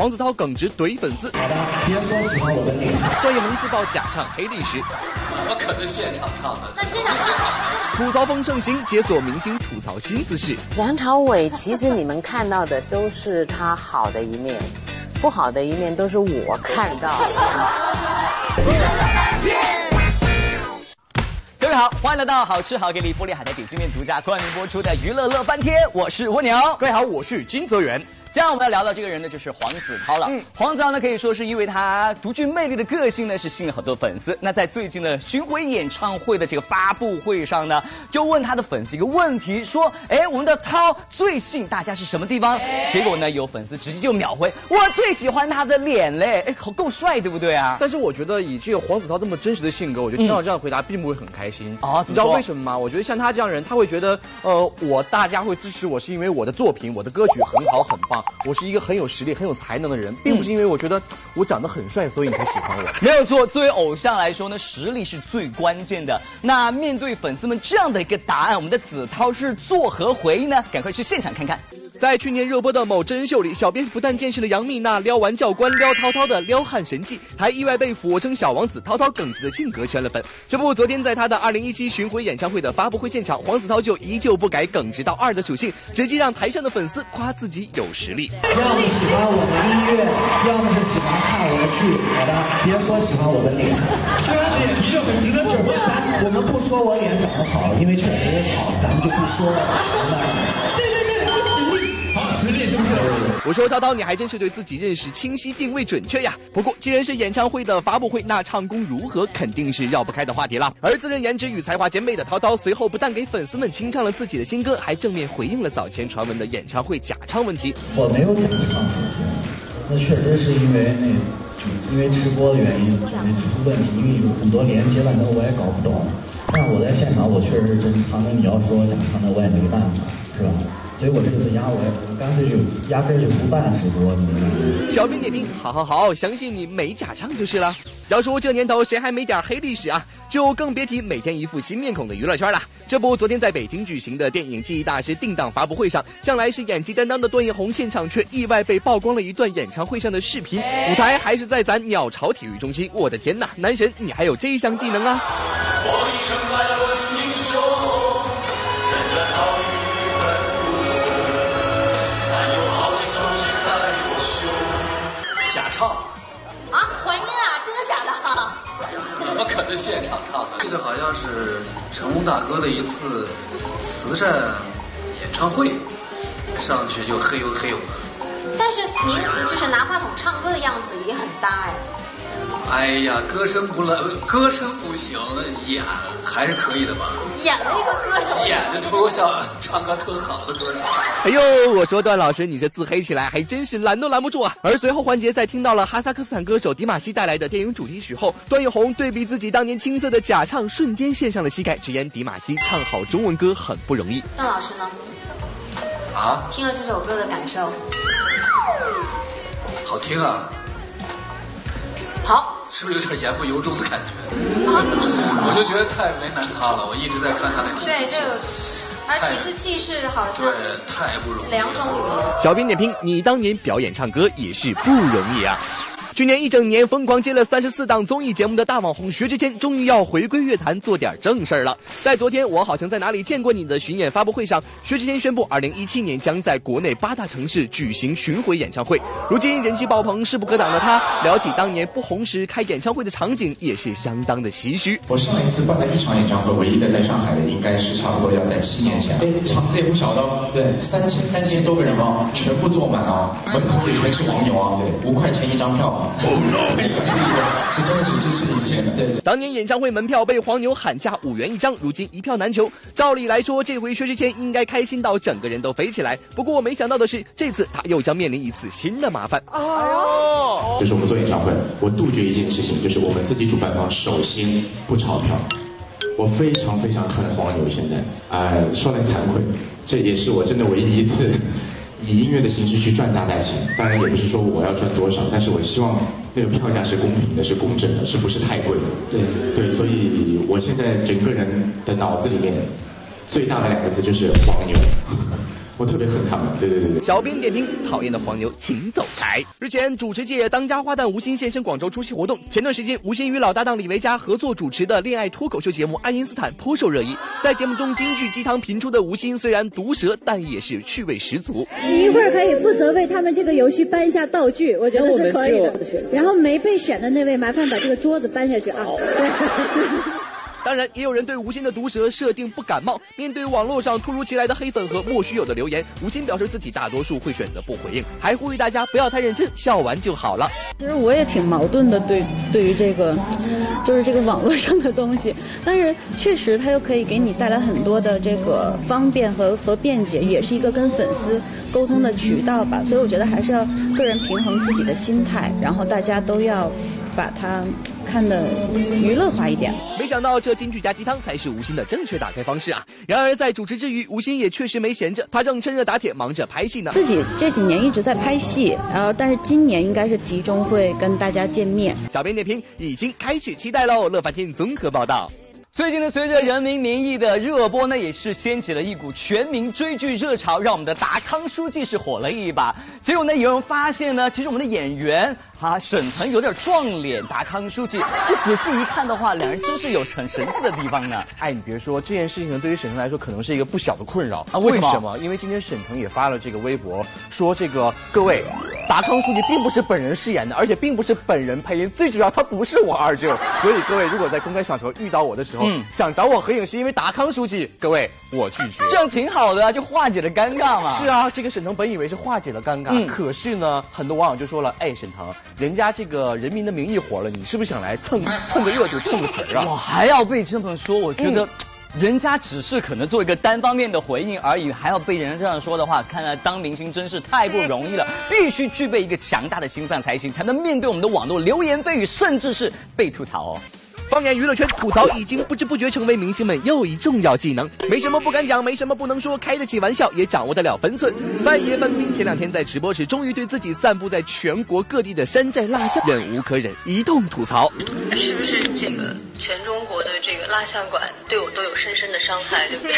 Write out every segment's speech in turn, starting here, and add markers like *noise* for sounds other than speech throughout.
黄子韬耿直怼粉丝。好的，别说喜欢我的脸。段奕宏自曝假唱黑历史。怎么可能现场唱的？那现场唱。吐槽风盛行，解锁明星吐槽新姿势。梁朝伟，其实你们看到的都是他好的一面，不好的一面都是我看到的。各位好，欢迎来到好吃好给力玻璃海苔点心面独家冠名播出的娱乐乐翻天，我是蜗牛。各位好，我是金泽源。接下来我们要聊到这个人呢，就是黄子韬了。嗯，黄子韬呢可以说是因为他独具魅力的个性呢，是吸引了很多粉丝。那在最近的巡回演唱会的这个发布会上呢，就问他的粉丝一个问题，说：哎，我们的涛最吸引大家是什么地方？结果呢，有粉丝直接就秒回：我最喜欢他的脸嘞！哎，好够帅，对不对啊？但是我觉得以这个黄子韬这么真实的性格，我觉得听到这样的回答并不会很开心啊。你知道为什么吗？我觉得像他这样人，他会觉得，呃，我大家会支持我是因为我的作品、我的歌曲很好很棒，我是一个很有。实力很有才能的人，并不是因为我觉得我长得很帅，所以你才喜欢我。*laughs* 没有错，作为偶像来说呢，实力是最关键的。那面对粉丝们这样的一个答案，我们的子韬是作何回应呢？赶快去现场看看。在去年热播的某真人秀里，小编不但见识了杨幂那撩完教官撩涛涛的撩汉神技，还意外被俯卧撑小王子涛涛耿直的性格圈了粉。这不，昨天在他的二零一七巡回演唱会的发布会现场，黄子韬就依旧不改耿直到二的属性，直接让台上的粉丝夸自己有实力。要么喜欢我的音乐，要么是喜欢看我的剧。好吧，别说喜欢我的脸，*laughs* 虽然脸皮就很直的准备，咱我们不说我脸长得好，因为确实好，咱们就不说了。*laughs* 我说涛涛，你还真是对自己认识清晰、定位准确呀。不过既然是演唱会的发布会，那唱功如何肯定是绕不开的话题了。而自认颜值与才华兼备的涛涛，随后不但给粉丝们清唱了自己的新歌，还正面回应了早前传闻的演唱会假唱问题。我没有假唱，那确实是因为那，因为直播的原因，因为出问题，因为有很多连接了，那我也搞不懂。但我在现场，我确实是真唱。那你要说假唱，那我也没办法，是吧？所以我这次压我，干脆就压根就不办直播。小编点评：好好好，相信你没假唱就是了。要说这年头谁还没点黑历史啊？就更别提每天一副新面孔的娱乐圈了。这不，昨天在北京举行的电影记忆大师定档发布会上，向来是演技担当的段奕宏现场却意外被曝光了一段演唱会上的视频，舞台还是在咱鸟巢体育中心。我的天哪，男神你还有这项技能啊！怎龙大哥的一次慈善演唱会，上去就嘿呦嘿呦的。但是您就是拿话筒唱歌的样子也很搭哎。哎呀，歌声不烂，歌声不行，演还是可以的吧？演了一个歌手，演的特像唱歌特好的歌手。哎呦，我说段老师，你这自黑起来还真是拦都拦不住啊！而随后环节在听到了哈萨克斯坦歌手迪玛希带来的电影主题曲后，段奕宏对比自己当年青涩的假唱，瞬间献上了膝盖，直言迪玛希唱好中文歌很不容易。段老师呢？啊？听了这首歌的感受？好听啊！好。是不是有点言不由衷的感觉？*laughs* 我就觉得太为难他了，我一直在看他的体对，这个，而提字气势好像对，太不容易。两种语言。小编点评：你当年表演唱歌也是不容易啊。去年一整年疯狂接了三十四档综艺节目的大网红薛之谦，终于要回归乐坛做点正事儿了。在昨天，我好像在哪里见过你的巡演发布会上，薛之谦宣布，二零一七年将在国内八大城市举行巡回演唱会。如今人气爆棚、势不可挡的他，聊起当年不红时开演唱会的场景，也是相当的唏嘘。我上一次办了一场演唱会，唯一的在上海的，应该是差不多要在七年前。哎，场子也不小的，对，三千三千多个人啊，全部坐满啊，门口里全是网友啊，对，五块钱一张票。是真的是支持你之前的。对，当年演唱会门票被黄牛喊价五元一张，如今一票难求。照理来说，这回薛之谦应该开心到整个人都飞起来。不过我没想到的是，这次他又将面临一次新的麻烦。哦，就是我们做演唱会，我杜绝一件事情，就是我们自己主办方首先不钞票。我非常非常恨黄牛，现在，哎，说来惭愧，这也是我真的唯一一次。以音乐的形式去赚大钱，当然也不是说我要赚多少，但是我希望那个票价是公平的，是公正的，是不是太贵？对对，所以我现在整个人的脑子里面最大的两个字就是黄牛。我特别恨他们。对对对对。小编点评：讨厌的黄牛，请走开。日前，主持界当家花旦吴昕现身广州出席活动。前段时间，吴昕与老搭档李维嘉合作主持的恋爱脱口秀节目《爱因斯坦》颇受热议。在节目中京剧鸡汤频出的吴昕，虽然毒舌，但也是趣味十足。你一会儿可以负责为他们这个游戏搬一下道具，我觉得是可以的。然后没被选的那位，麻烦把这个桌子搬下去啊。*laughs* *laughs* *laughs* 当然，也有人对吴昕的毒舌设定不感冒。面对网络上突如其来的黑粉和莫须有的留言，吴昕表示自己大多数会选择不回应，还呼吁大家不要太认真，笑完就好了。其实我也挺矛盾的，对对于这个，就是这个网络上的东西，但是确实它又可以给你带来很多的这个方便和和便捷，也是一个跟粉丝沟通的渠道吧。所以我觉得还是要个人平衡自己的心态，然后大家都要。把它看得娱乐化一点。没想到这金句加鸡汤才是吴昕的正确打开方式啊！然而在主持之余，吴昕也确实没闲着，他正趁热打铁忙着拍戏呢。自己这几年一直在拍戏，然后但是今年应该是集中会跟大家见面。小编点评已经开始期待喽！乐翻天综合报道。最近呢，随着《人民名义》的热播呢，也是掀起了一股全民追剧热潮，让我们的达康书记是火了一把。结果呢，有人发现呢，其实我们的演员啊沈腾有点撞脸达康书记。不仔细一看的话，两人真是有很神似的地方呢。哎，你别说，这件事情呢对于沈腾来说可能是一个不小的困扰啊。为什么？因为今天沈腾也发了这个微博，说这个各位，达康书记并不是本人饰演的，而且并不是本人配音，最主要他不是我二舅。*laughs* 所以各位如果在公开场合遇到我的时候，嗯，想找我。合影是因为达康书记，各位我拒绝，这样挺好的，就化解了尴尬嘛。是啊，这个沈腾本以为是化解了尴尬，可是呢，很多网友就说了，哎，沈腾，人家这个人民的名义火了，你是不是想来蹭蹭个热度，蹭个词儿啊？我还要被这么说，我觉得，人家只是可能做一个单方面的回应而已，还要被人这样说的话，看来当明星真是太不容易了，*laughs* 必须具备一个强大的心脏才行，才能面对我们的网络流言蜚语，甚至是被吐槽哦。放眼娱乐圈，吐槽已经不知不觉成为明星们又一重要技能。没什么不敢讲，没什么不能说，开得起玩笑，也掌握得了分寸。范爷范冰前两天在直播时，终于对自己散布在全国各地的山寨蜡像忍无可忍，一通吐槽。是不是这个全中国的这个蜡像馆对我都有深深的伤害，对不对？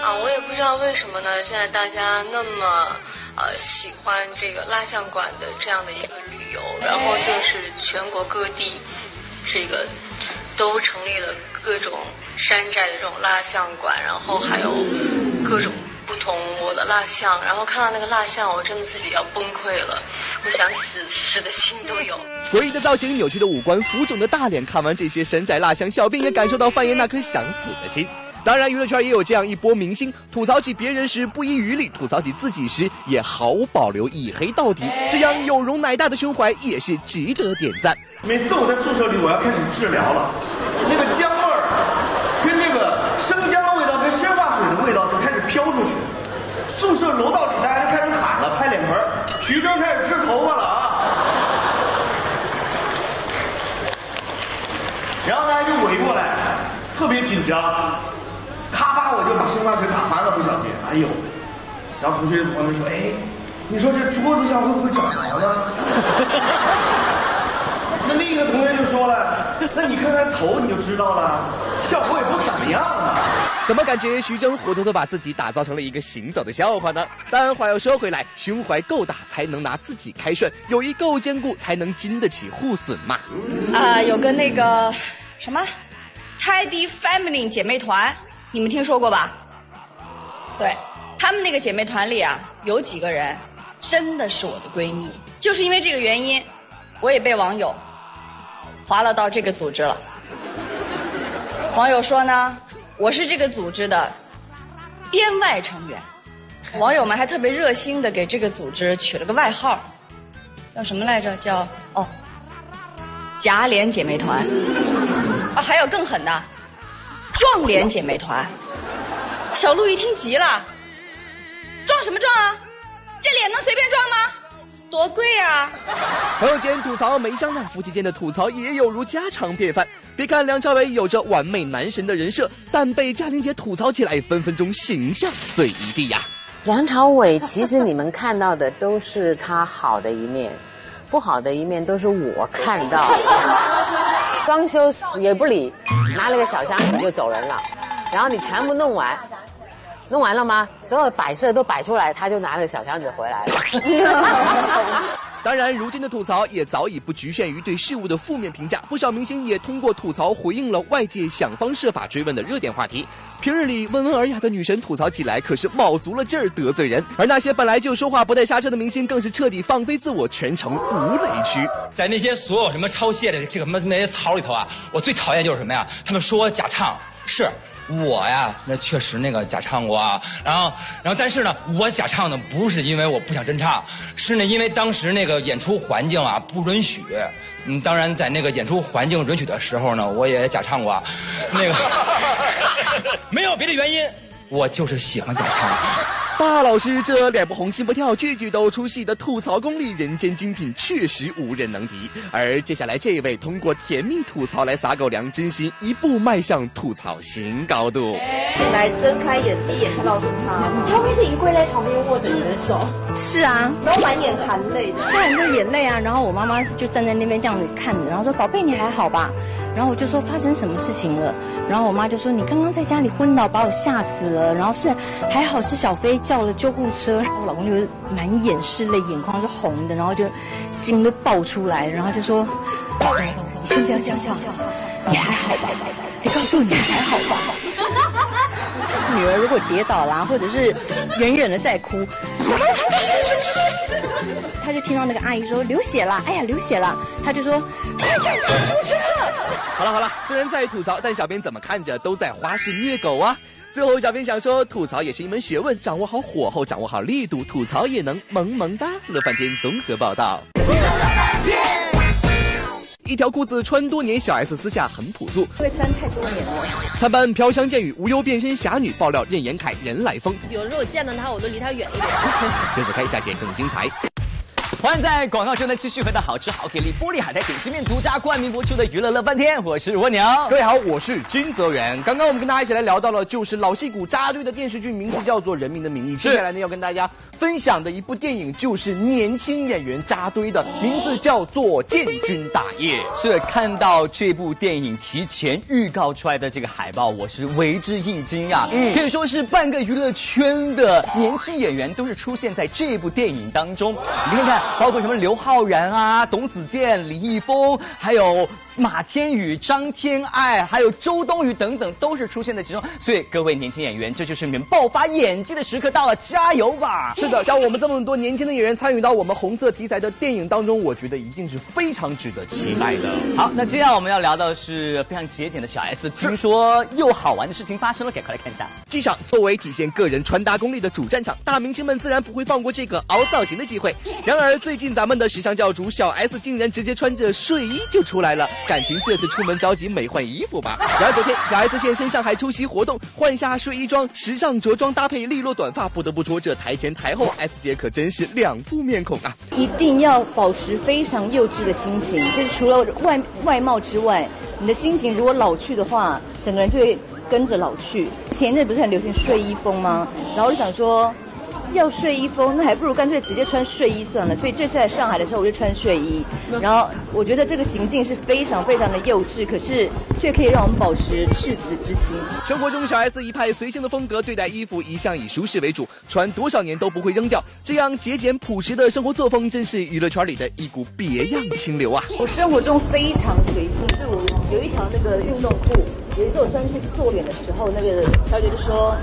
啊，我也不知道为什么呢？现在大家那么呃喜欢这个蜡像馆的这样的一个旅游，然后就是全国各地这个。都成立了各种山寨的这种蜡像馆，然后还有各种不同我的蜡像，然后看到那个蜡像，我真的自己要崩溃了，我想死死的心都有。诡异的造型、扭曲的五官、浮肿的大脸，看完这些山寨蜡像，小编也感受到范爷那颗想死的心。当然，娱乐圈也有这样一波明星，吐槽起别人时不遗余力，吐槽起自己时也毫无保留，以黑到底。这样有容乃大的胸怀也是值得点赞。每次我在宿舍里，我要开始治疗了，那个姜味儿跟那个生姜的味道跟生化水的味道就开始飘出去，宿舍楼道里大家就开始喊了，拍脸盆徐峥开始吃头发了啊！然后大家就围过来，特别紧张。咔吧，我就把生化水打翻了，不小心，哎呦！然后同学朋友说，哎，你说这桌子上会不会长毛呢？*laughs* 那另一个同学就说了，那你看看头你就知道了，效果也不怎么样啊。怎么感觉徐峥活脱脱把自己打造成了一个行走的笑话呢？但话又说回来，胸怀够大才能拿自己开涮，友谊够坚固才能经得起互损嘛。啊，有个那个什么，Tidy Family 姐妹团。你们听说过吧？对，他们那个姐妹团里啊，有几个人真的是我的闺蜜，就是因为这个原因，我也被网友划了到这个组织了。网友说呢，我是这个组织的编外成员，网友们还特别热心的给这个组织取了个外号，叫什么来着？叫哦，夹脸姐妹团。啊，还有更狠的。撞脸姐妹团，小鹿一听急了，撞什么撞啊？这脸能随便撞吗？多贵啊！朋友间吐槽没商量，夫妻间的吐槽也有如家常便饭。别看梁朝伟有着完美男神的人设，但被嘉玲姐吐槽起来，分分钟形象碎一地呀。梁朝伟其实你们看到的都是他好的一面，不好的一面都是我看到。装修也不理，拿了个小箱子就走人了。然后你全部弄完，弄完了吗？所有摆设都摆出来，他就拿着小箱子回来了。*laughs* 当然，如今的吐槽也早已不局限于对事物的负面评价，不少明星也通过吐槽回应了外界想方设法追问的热点话题。平日里温文尔雅的女神吐槽起来可是卯足了劲儿得罪人，而那些本来就说话不带刹车的明星更是彻底放飞自我，全程无雷区。在那些所有什么抄写的这个什么那些槽里头啊，我最讨厌就是什么呀？他们说我假唱是。我呀，那确实那个假唱过啊，然后，然后，但是呢，我假唱呢，不是因为我不想真唱，是呢，因为当时那个演出环境啊不允许。嗯，当然在那个演出环境允许的时候呢，我也假唱过，那个 *laughs* 没有别的原因，我就是喜欢假唱。大老师这脸不红心不跳，句句都出戏的吐槽功力，人间精品，确实无人能敌。而接下来这位通过甜蜜吐槽来撒狗粮，真心一步迈向吐槽新高度。进来睁开眼，第一眼看到是他，他会是银柜在旁边握着你的手。是啊，然后满眼含泪，含着眼泪啊。然后我妈妈就站在那边这样子看着，然后说：“宝贝，你还好吧？”然后我就说发生什么事情了，然后我妈就说你刚刚在家里昏倒，把我吓死了。然后是还好是小飞叫了救护车，然后我老公就满眼是泪，眼眶是红的，然后就心都爆出来，然后就说你先不要叫叫，你还好吧？你告诉我你还好吧？女儿如果跌倒啦，或者是远远的在哭，怎么了？*laughs* 他就听到那个阿姨说流血了，哎呀流血了，他就说快点出车。好了好了，虽然在吐槽，但小编怎么看着都在花式虐狗啊。最后小编想说，吐槽也是一门学问，掌握好火候，掌握好力度，吐槽也能萌萌哒。乐翻天综合报道。一条裤子穿多年，小 S 私下很朴素。会穿太多年了。他班飘香剑雨，无忧变身侠女，爆料任延凯人来疯。有时候我见到他，我都离他远一点。*laughs* 跟着看下节更精彩。欢迎在广告中呢继续回到好吃好给力玻璃海苔点心面独家冠名播出的娱乐乐翻天，我是蜗牛。各位好，我是金泽源。刚刚我们跟大家一起来聊到了，就是老戏骨扎堆的电视剧，名字叫做《人民的名义》。接下来呢，要跟大家分享的一部电影就是年轻演员扎堆的，名字叫做《建军大业》。是看到这部电影提前预告出来的这个海报，我是为之一惊呀。嗯，可以说是半个娱乐圈的年轻演员都是出现在这部电影当中。你看看。包括什么刘昊然啊、董子健、李易峰，还有马天宇、张天爱，还有周冬雨等等，都是出现在其中。所以各位年轻演员，这就是你们爆发演技的时刻到了，加油吧！是的，像我们这么多年轻的演员参与到我们红色题材的电影当中，我觉得一定是非常值得期待的。好，那接下来我们要聊的是非常节俭的小 S，听说又好玩的事情发生了，赶快来看一下。机场作为体现个人穿搭功力的主战场，大明星们自然不会放过这个凹造型的机会。然而。最近咱们的时尚教主小 S 竟然直接穿着睡衣就出来了，感情这是出门着急没换衣服吧？然而昨天小 S 现身上海出席活动，换下睡衣装，时尚着装搭配利落短发，不得不说这台前台后 S 姐可真是两副面孔啊！一定要保持非常幼稚的心情，就是除了外外貌之外，你的心情如果老去的话，整个人就会跟着老去。前阵不是很流行睡衣风吗？然后就想说。要睡衣风，那还不如干脆直接穿睡衣算了。所以这次在上海的时候，我就穿睡衣。然后我觉得这个行径是非常非常的幼稚，可是却可以让我们保持赤子之心。生活中，小 S 一派随性的风格，对待衣服一向以舒适为主，穿多少年都不会扔掉。这样节俭朴实的生活作风，真是娱乐圈里的一股别样清流啊！我生活中非常随性，就我有一条那个运动裤。有一次我穿去做脸的时候，那个小姐就说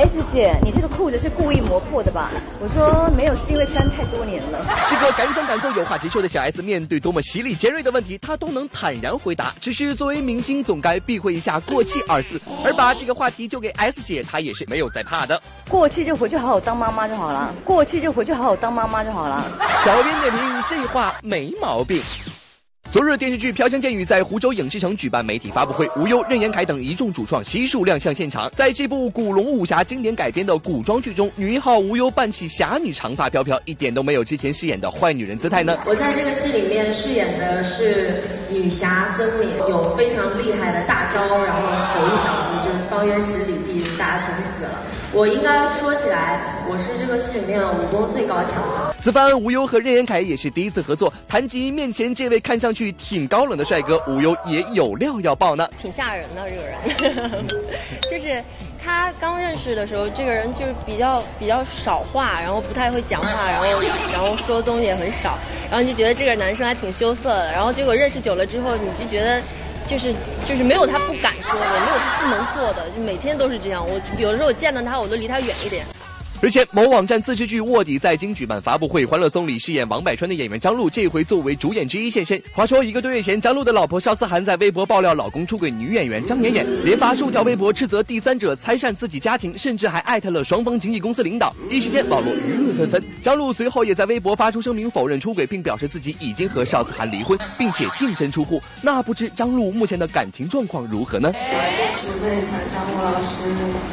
：“S 姐，你这个裤子是故意磨破的吧？”我说：“没有，是因为穿太多年了。”是个敢想敢做、有话直说的小 S，面对多么犀利尖锐的问题，她都能坦然回答。只是作为明星，总该避讳一下“过气”二字，而把这个话题就给 S 姐，她也是没有在怕的。过气就回去好好当妈妈就好了，过气就回去好好当妈妈就好了。小编点评：这话没毛病。昨日电视剧《飘香剑雨》在湖州影视城举办媒体发布会，吴优、任言凯等一众主创悉数亮相现场。在这部古龙武侠经典改编的古装剧中，女一号吴优扮起侠女，长发飘飘，一点都没有之前饰演的坏女人姿态呢。我在这个戏里面饰演的是女侠孙敏，有非常厉害的大招，然后吼一嗓子就是方圆十里。地大家全死了。我应该说起来，我是这个戏里面武功最高强的。此番吴优和任言恺也是第一次合作，谈及面前这位看上去挺高冷的帅哥，吴优也有料要爆呢。挺吓人的这个人，*laughs* 就是他刚认识的时候，这个人就是比较比较少话，然后不太会讲话，然后然后说的东西也很少，然后你就觉得这个男生还挺羞涩的，然后结果认识久了之后，你就觉得。就是就是没有他不敢说的，没有他不能做的，就每天都是这样。我有的时候我见到他，我都离他远一点。日前，某网站自制剧《卧底》在京举办发布会，《欢乐颂》里饰演王柏川的演员张璐，这回作为主演之一现身。话说，一个多月前，张璐的老婆邵思涵在微博爆料老公出轨女演员张妍妍，连发数条微博斥责第三者拆散自己家庭，甚至还艾特了双方经纪公司领导。一时间，网络舆论纷纷。张璐随后也在微博发出声明否认出轨，并表示自己已经和邵思涵离婚，并且净身出户。那不知张璐目前的感情状况如何呢？我就是问一下张璐老师，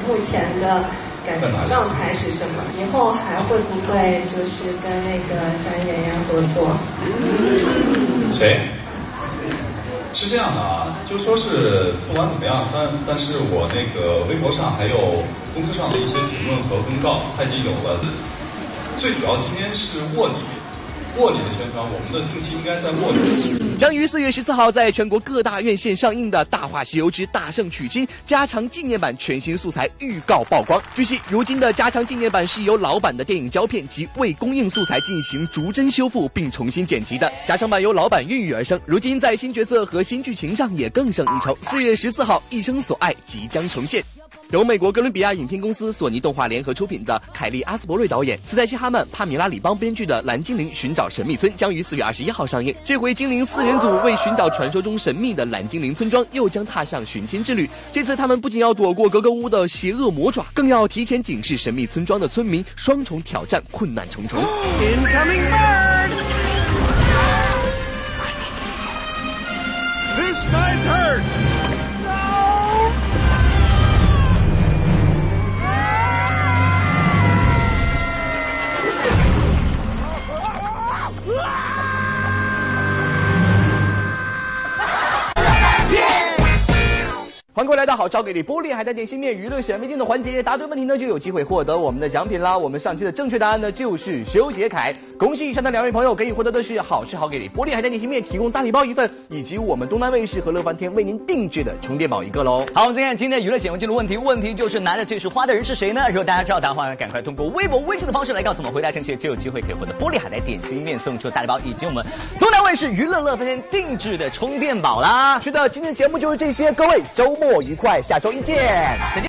目前的。感情状态是什么？以后还会不会就是跟那个张妍妍合作？谁？是这样的啊，就说是不管怎么样，但但是我那个微博上还有公司上的一些评论和公告，他已经有了。最主要今天是卧底。卧底的宣传，我们的近期应该在卧底。将于四月十四号在全国各大院线上映的《大话西游之大圣娶亲》加长纪念版全新素材预告曝光。据悉，如今的加长纪念版是由老版的电影胶片及未公映素材进行逐帧修复并重新剪辑的。加长版由老版孕育而生，如今在新角色和新剧情上也更胜一筹。四月十四号，《一生所爱》即将重现。由美国哥伦比亚影片公司、索尼动画联合出品的凯利·阿斯伯瑞导演、斯黛西·哈曼、帕米拉·里邦编剧的《蓝精灵寻找神秘村》将于四月二十一号上映。这回精灵四人组为寻找传说中神秘的蓝精灵村庄，又将踏上寻亲之旅。这次他们不仅要躲过格格巫的邪恶魔爪，更要提前警示神秘村庄的村民，双重挑战，困难重重。Incoming bird. This night hurt. 欢迎各位来到好超给力玻璃海苔点心面娱乐显微镜的环节，答对问题呢就有机会获得我们的奖品啦。我们上期的正确答案呢就是修杰楷，恭喜以上的两位朋友，可以获得的是好吃好给力玻璃海苔点心面提供大礼包一份，以及我们东南卫视和乐翻天为您定制的充电宝一个喽。好，我们再看今天娱乐显微镜的问题，问题就是拿着这束花的人是谁呢？如果大家知道答案的话，赶快通过微博、微信的方式来告诉我们，回答正确就有机会可以获得玻璃海苔点心面送出大礼包，以及我们东南卫视娱乐乐翻天定制的充电宝啦。是的，今天节目就是这些，各位周末愉快，下周。周一见，再见。